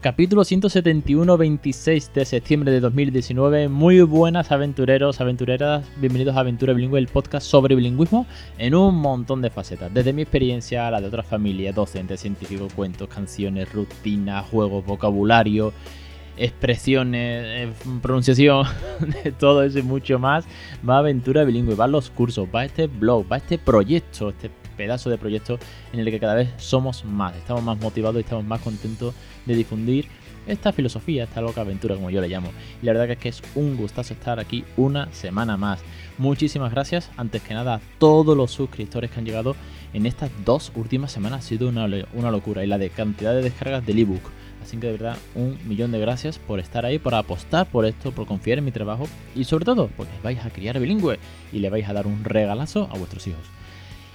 Capítulo 171, 26 de septiembre de 2019. Muy buenas aventureros, aventureras. Bienvenidos a Aventura Bilingüe, el podcast sobre bilingüismo en un montón de facetas. Desde mi experiencia, la de otras familias, docentes, científicos, cuentos, canciones, rutinas, juegos, vocabulario, expresiones, eh, pronunciación, todo eso y mucho más. Va Aventura Bilingüe, va los cursos, va este blog, va este proyecto, este pedazo de proyecto en el que cada vez somos más, estamos más motivados y estamos más contentos de difundir esta filosofía, esta loca aventura como yo le llamo. Y la verdad que es que es un gustazo estar aquí una semana más. Muchísimas gracias, antes que nada, a todos los suscriptores que han llegado en estas dos últimas semanas. Ha sido una, una locura y la de cantidad de descargas del ebook. Así que de verdad, un millón de gracias por estar ahí, por apostar por esto, por confiar en mi trabajo y sobre todo porque vais a criar bilingüe y le vais a dar un regalazo a vuestros hijos.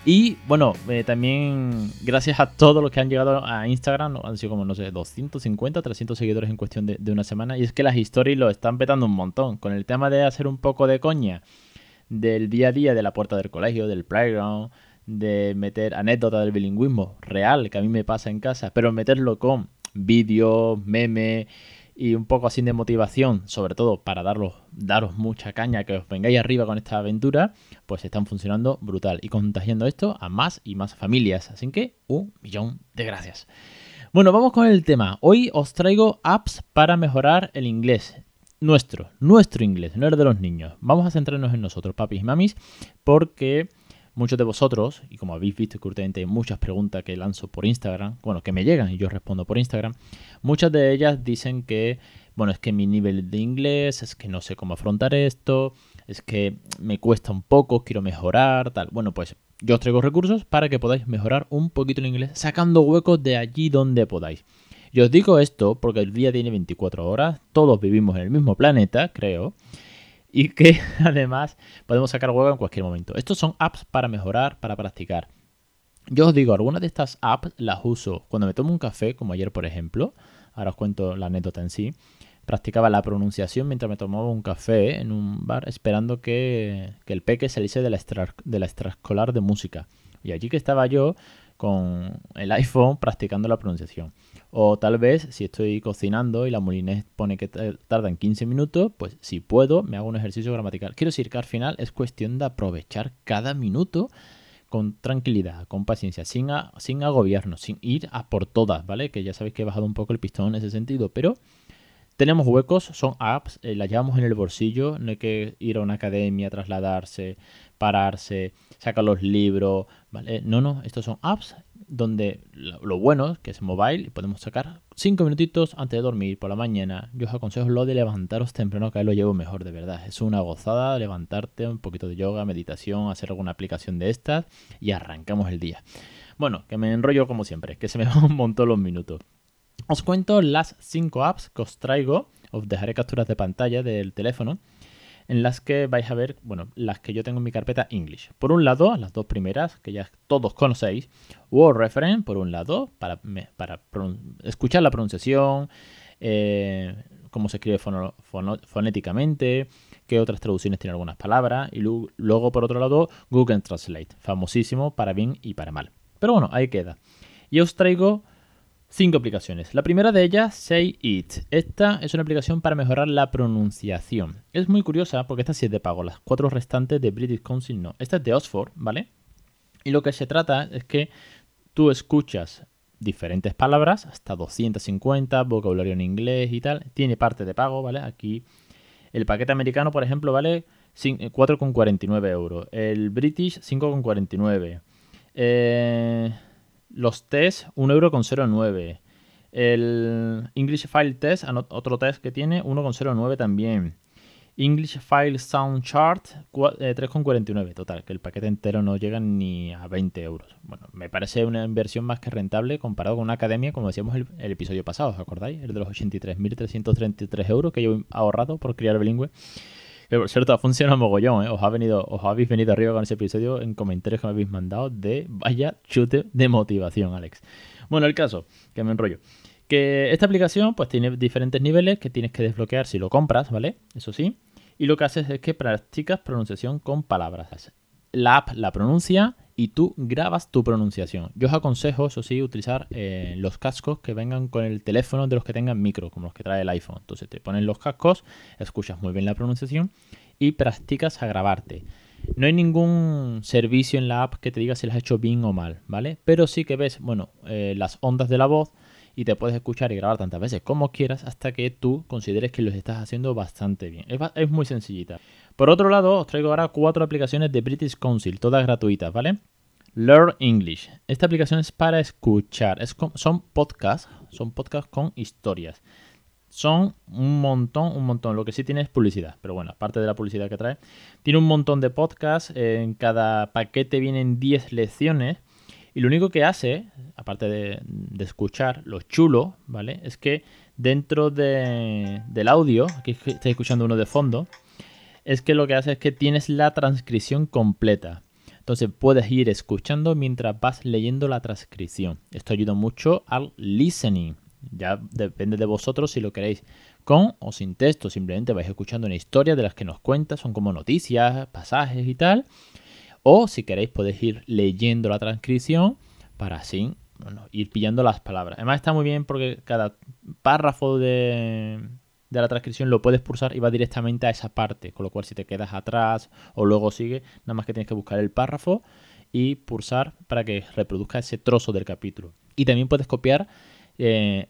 Y bueno, eh, también gracias a todos los que han llegado a Instagram, han sido como, no sé, 250, 300 seguidores en cuestión de, una semana. Y es que las historias lo están petando un montón. Con el tema de hacer un poco de coña del día a día de la puerta del colegio, del playground, de meter anécdotas del bilingüismo real que a mí me pasa en casa, pero meterlo con vídeos, memes y un poco así de motivación, sobre todo para daros, daros mucha caña, que os vengáis arriba con esta aventura, pues están funcionando brutal y contagiando esto a más y más familias. Así que un millón de gracias. Bueno, vamos con el tema. Hoy os traigo apps para mejorar el inglés. Nuestro, nuestro inglés, no el de los niños. Vamos a centrarnos en nosotros, papis y mamis, porque muchos de vosotros, y como habéis visto que hay muchas preguntas que lanzo por Instagram, bueno, que me llegan y yo respondo por Instagram, muchas de ellas dicen que, bueno, es que mi nivel de inglés, es que no sé cómo afrontar esto, es que me cuesta un poco, quiero mejorar, tal. Bueno, pues yo os traigo recursos para que podáis mejorar un poquito el inglés, sacando huecos de allí donde podáis. Yo os digo esto porque el día tiene 24 horas, todos vivimos en el mismo planeta, creo, y que además podemos sacar huevo en cualquier momento. Estos son apps para mejorar, para practicar. Yo os digo, algunas de estas apps las uso cuando me tomo un café, como ayer por ejemplo. Ahora os cuento la anécdota en sí. Practicaba la pronunciación mientras me tomaba un café en un bar esperando que, el peque saliese de la, de la de música. Y allí que estaba yo, con el iPhone practicando la pronunciación. O tal vez si estoy cocinando y la molinés pone que tarda en 15 minutos, pues si puedo me hago un ejercicio gramatical. Quiero decir que al final es cuestión de aprovechar cada minuto con tranquilidad, con paciencia, sin, sin agobiarnos, sin ir a por todas, ¿vale? Que ya sabéis que he bajado un poco el pistón en ese sentido, pero tenemos huecos, son apps, eh, las llevamos en el bolsillo, no hay que ir a una academia, trasladarse, pararse, sacar los libros, ¿vale? No, no, estos son apps donde lo, bueno es que es mobile podemos sacar 5 minutitos antes de dormir por la mañana. Yo os aconsejo lo de levantaros temprano, que ahí lo llevo mejor, de verdad. Es una gozada levantarte, un poquito de yoga, meditación, hacer alguna aplicación de estas y arrancamos el día. Bueno, que me enrollo como siempre, que se me van un montón los minutos. Os cuento las 5 apps que os traigo. Os dejaré capturas de pantalla del teléfono en las que vais a ver, bueno, las que yo tengo en mi carpeta English. Por un lado, las dos primeras, que ya todos conocéis, Word Reference, por un lado, para, para escuchar la pronunciación, eh, cómo se escribe fonéticamente, qué otras traducciones tiene algunas palabras, y luego, por otro lado, Google Translate, famosísimo para bien y para mal. Pero bueno, ahí queda. Y os traigo Cinco aplicaciones. La primera de ellas, Say It. Esta es una aplicación para mejorar la pronunciación. Es muy curiosa porque esta sí es de pago. Las cuatro restantes de British Council no. Esta es de Oxford, ¿vale? Y lo que se trata es que tú escuchas diferentes palabras, hasta 250, vocabulario en inglés y tal. Tiene parte de pago, ¿vale? Aquí el paquete americano, por ejemplo, vale 4,49 euros. El British, 5,49. Eh los tests, 1,09€. El English File Test, otro test que tiene, 1,09 también. English File Sound Chart, 3,49. Eh, Total, que el paquete entero no llega ni a 20 euros. Bueno, me parece una inversión más que rentable comparado con una academia, como decíamos el, el episodio pasado, ¿os acordáis? El de los 83.333 euros que yo he ahorrado por criar bilingüe. Que por cierto, ha funcionado mogollón, ¿eh? Os, ha venido, os habéis venido arriba con ese episodio en comentarios que me habéis mandado de vaya chute de motivación, Alex. Bueno, el caso, que me enrollo. Que esta aplicación pues tiene diferentes niveles que tienes que desbloquear si lo compras, ¿vale? Eso sí. Y lo que haces es que practicas pronunciación con palabras. La app la pronuncia y tú grabas tu pronunciación. Yo os aconsejo, eso sí, utilizar eh, los cascos que vengan con el teléfono de los que tengan micro, como los que trae el iPhone. Entonces te ponen los cascos, escuchas muy bien la pronunciación y practicas a grabarte. No hay ningún servicio en la app que te diga si lo has hecho bien o mal, ¿vale? Pero sí que ves, bueno, eh, las ondas de la voz y te puedes escuchar y grabar tantas veces como quieras hasta que tú consideres que lo estás haciendo bastante bien. Es, muy sencillita. Por otro lado, os traigo ahora cuatro aplicaciones de British Council, todas gratuitas, ¿vale? Learn English. Esta aplicación es para escuchar. son podcasts, son podcasts con historias. Son un montón, un montón. Lo que sí tiene es publicidad, pero bueno, aparte de la publicidad que trae, tiene un montón de podcasts. En cada paquete vienen 10 lecciones y lo único que hace, aparte de, escuchar, lo chulo, ¿vale? Es que dentro del audio, aquí estáis escuchando uno de fondo, es que lo que hace es que tienes la transcripción completa. Entonces puedes ir escuchando mientras vas leyendo la transcripción. Esto ayuda mucho al listening. Ya depende de vosotros si lo queréis con o sin texto. Simplemente vais escuchando una historia de las que nos cuenta. Son como noticias, pasajes y tal. O si queréis podéis ir leyendo la transcripción para así ir pillando las palabras. Además está muy bien porque cada párrafo de, la transcripción lo puedes pulsar y va directamente a esa parte. Con lo cual si te quedas atrás o luego sigue, nada más que tienes que buscar el párrafo y pulsar para que reproduzca ese trozo del capítulo. Y también puedes copiar... Eh,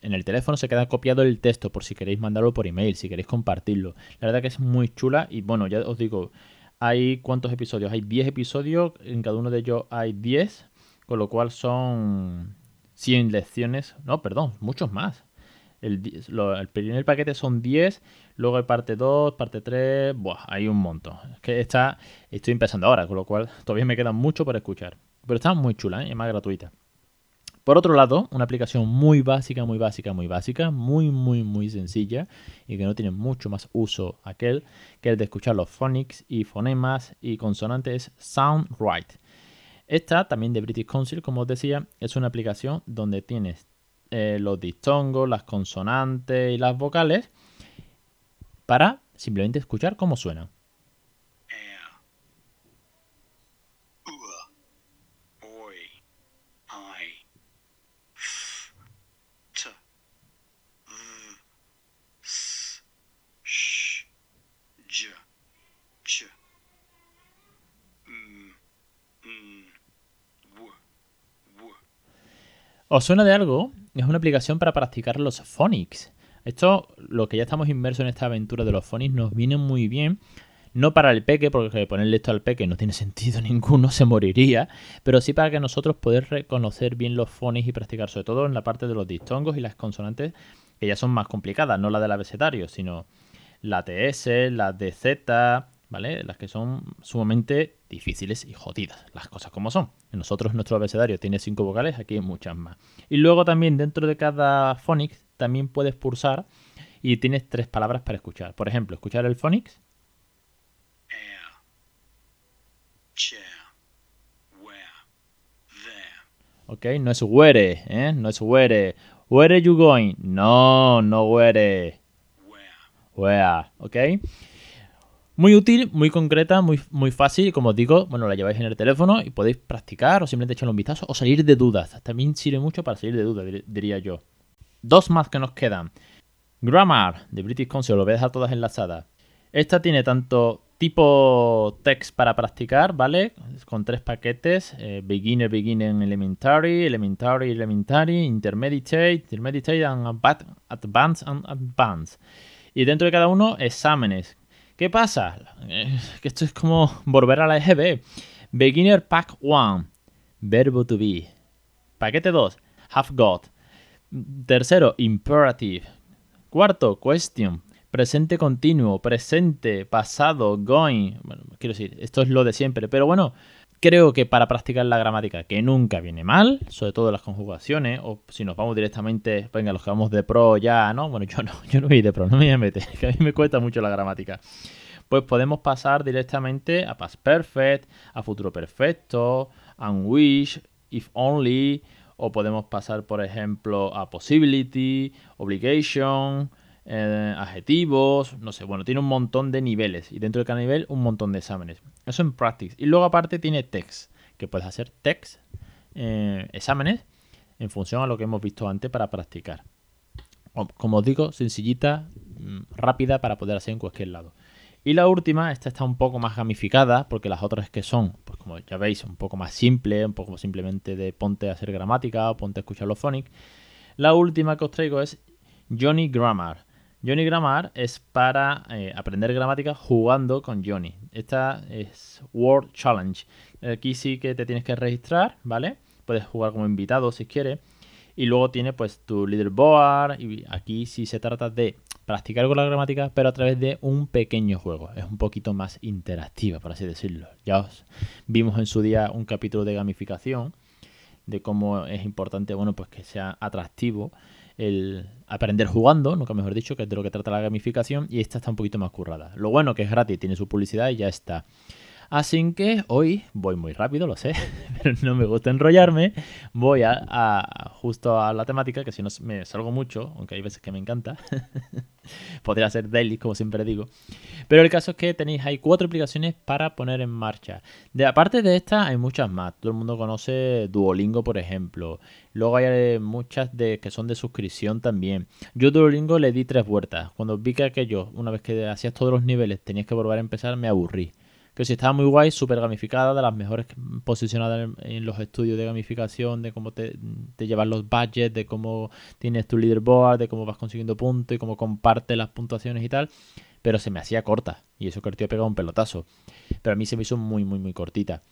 en el teléfono se queda copiado el texto por si queréis mandarlo por email, si queréis compartirlo. La verdad que es muy chula y bueno, ya os digo, hay cuántos episodios? Hay 10 episodios, en cada uno de ellos hay 10, con lo cual son 100 lecciones. No, perdón, muchos más. El, primer paquete son 10, luego hay parte 2, parte 3, buah, hay un montón. Es que está, estoy empezando ahora, con lo cual todavía me queda mucho por escuchar. Pero está muy chula ¿eh? y más gratuita. Por otro lado, una aplicación muy básica, muy básica, muy básica, muy, muy, muy sencilla y que no tiene mucho más uso aquel que el de escuchar los phonics y fonemas y consonantes SoundWrite. Esta, también de British Council, como os decía, es una aplicación donde tienes eh, los distongos, las consonantes y las vocales para simplemente escuchar cómo suenan. ¿Os suena de algo? Es una aplicación para practicar los phonics. Esto, lo que ya estamos inmersos en esta aventura de los phonics, nos viene muy bien. No para el peque, porque ponerle esto al peque no tiene sentido ninguno, se moriría. Pero sí para que nosotros poder reconocer bien los phonics y practicar, sobre todo en la parte de los distongos y las consonantes, que ya son más complicadas, no la del abecedario, sino la TS, la DZ, ¿vale? Las que son sumamente difíciles y jodidas, las cosas como son. Nosotros nuestro abecedario tiene cinco vocales, aquí hay muchas más. Y luego también dentro de cada phonics también puedes pulsar y tienes tres palabras para escuchar. Por ejemplo, escuchar el phonics. No es where, ¿eh? No es where. Where are you going? No, no where. Where. ¿Ok? Muy útil, muy concreta, muy, muy fácil. Como os digo, bueno, la lleváis en el teléfono y podéis practicar o simplemente echarle un vistazo o salir de dudas. También sirve mucho para salir de dudas, diría yo. Dos más que nos quedan. Grammar de British Council, lo voy a dejar todas enlazadas. Esta tiene tanto tipo text para practicar, ¿vale? Con tres paquetes: eh, Beginner, Beginner, Elementary, Elementary, Elementary, Intermediate, Intermediate, and Advanced and Advanced. Y dentro de cada uno, exámenes ¿Qué pasa? Que esto es como volver a la EGB. Beginner Pack 1. Verbo to be. Paquete 2. Have got. Tercero, imperative. Cuarto, question. Presente continuo, presente, pasado, going. Bueno, quiero decir, esto es lo de siempre. Pero bueno, Creo que para practicar la gramática, que nunca viene mal, sobre todo las conjugaciones, o si nos vamos directamente, venga, los que vamos de pro ya, ¿no? Bueno, yo no, yo no voy de pro, no me voy a meter, que a mí me cuesta mucho la gramática. Pues podemos pasar directamente a past perfect, a futuro perfecto, and wish, if only, o podemos pasar, por ejemplo, a possibility, obligation, eh, adjetivos, no sé, bueno, tiene un montón de niveles y dentro de cada nivel un montón de exámenes. Eso en practice. Y luego aparte tiene text, que puedes hacer text, eh, exámenes, en función a lo que hemos visto antes para practicar. Como os digo, sencillita, mm, rápida para poder hacer en cualquier lado. Y la última, esta está un poco más gamificada, porque las otras que son, pues como ya veis, un poco más simple, un poco simplemente de ponte a hacer gramática o ponte a escuchar los phonics. La última que os traigo es Johnny Grammar. Johnny Grammar es para eh, aprender gramática jugando con Johnny. Esta es Word Challenge. Aquí sí que te tienes que registrar, ¿vale? Puedes jugar como invitado si quieres. Y luego tiene pues tu leaderboard. Y aquí sí se trata de practicar con la gramática, pero a través de un pequeño juego. Es un poquito más interactiva, por así decirlo. Ya os vimos en su día un capítulo de gamificación, de cómo es importante, bueno, pues que sea atractivo el aprender jugando, nunca mejor dicho, que es de lo que trata la gamificación, y esta está un poquito más currada. Lo bueno que es gratis, tiene su publicidad y ya está. Así que hoy voy muy rápido, lo sé, pero no me gusta enrollarme. Voy a, justo a la temática, que si no me salgo mucho, aunque hay veces que me encanta. Podría ser daily, como siempre digo. Pero el caso es que tenéis ahí cuatro aplicaciones para poner en marcha. De aparte de estas, hay muchas más. Todo el mundo conoce Duolingo, por ejemplo. Luego hay eh, muchas de que son de suscripción también. Yo Duolingo le di tres vueltas. Cuando vi que aquello, una vez que hacías todos los niveles, tenías que volver a empezar, me aburrí que sí estaba muy guay, súper gamificada, de las mejores posicionadas en, los estudios de gamificación, de cómo te, llevan los budgets, de cómo tienes tu leaderboard, de cómo vas consiguiendo puntos y cómo compartes las puntuaciones y tal. Pero se me hacía corta y eso que el tío pegado un pelotazo. Pero a mí se me hizo muy, muy, muy cortita.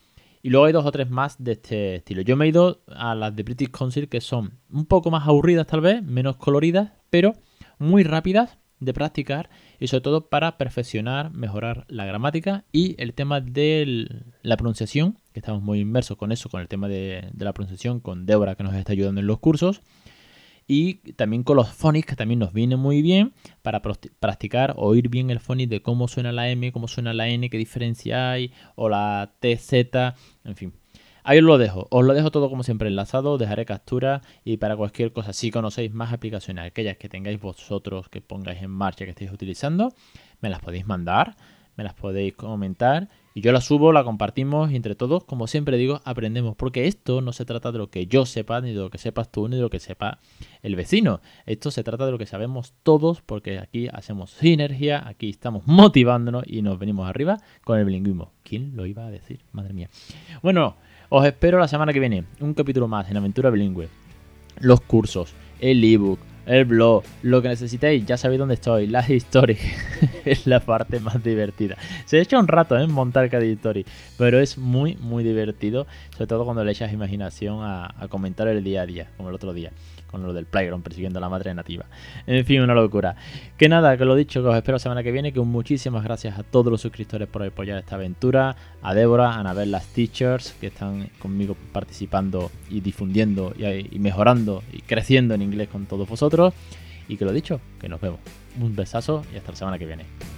Y luego hay dos o tres más de este estilo. Yo me he ido a las de British Council que son un poco más aburridas tal vez, menos coloridas, pero muy rápidas de practicar y sobre todo para perfeccionar, mejorar la gramática y el tema de la pronunciación, que estamos muy inmersos con eso, con el tema de, la pronunciación, con Débora que nos está ayudando en los cursos. Y también con los phonics, que también nos viene muy bien para practicar, oír bien el phonics de cómo suena la M, cómo suena la N, qué diferencia hay, o la TZ, en fin. Ahí os lo dejo. Os lo dejo todo como siempre enlazado. Dejaré captura y para cualquier cosa, si conocéis más aplicaciones, aquellas que tengáis vosotros, que pongáis en marcha, que estéis utilizando, me las podéis mandar, me las podéis comentar y yo las subo, la compartimos entre todos, como siempre digo, aprendemos. Porque esto no se trata de lo que yo sepa, ni de lo que sepas tú, ni de lo que sepa el vecino. Esto se trata de lo que sabemos todos, porque aquí hacemos sinergia, aquí estamos motivándonos y nos venimos arriba con el bilingüismo. ¿Quién lo iba a decir? Madre mía. Bueno, os espero la semana que viene. Un capítulo más en Aventura Bilingüe. Los cursos, el ebook, el blog, lo que necesitéis, ya sabéis dónde estoy. Las historias es la parte más divertida. Se echa un rato en montar cada historia, pero es muy, muy divertido. Sobre todo cuando le echas imaginación a comentar el día a día, como el otro día con lo del Playground persiguiendo a la madre nativa. En fin, una locura. Que nada, que lo dicho, que os espero la semana que viene, que muchísimas gracias a todos los suscriptores por apoyar esta aventura, a Débora, a Anabel, las teachers que están conmigo participando y difundiendo y, mejorando y creciendo en inglés con todos vosotros. Y que lo dicho, que nos vemos. Un besazo y hasta la semana que viene.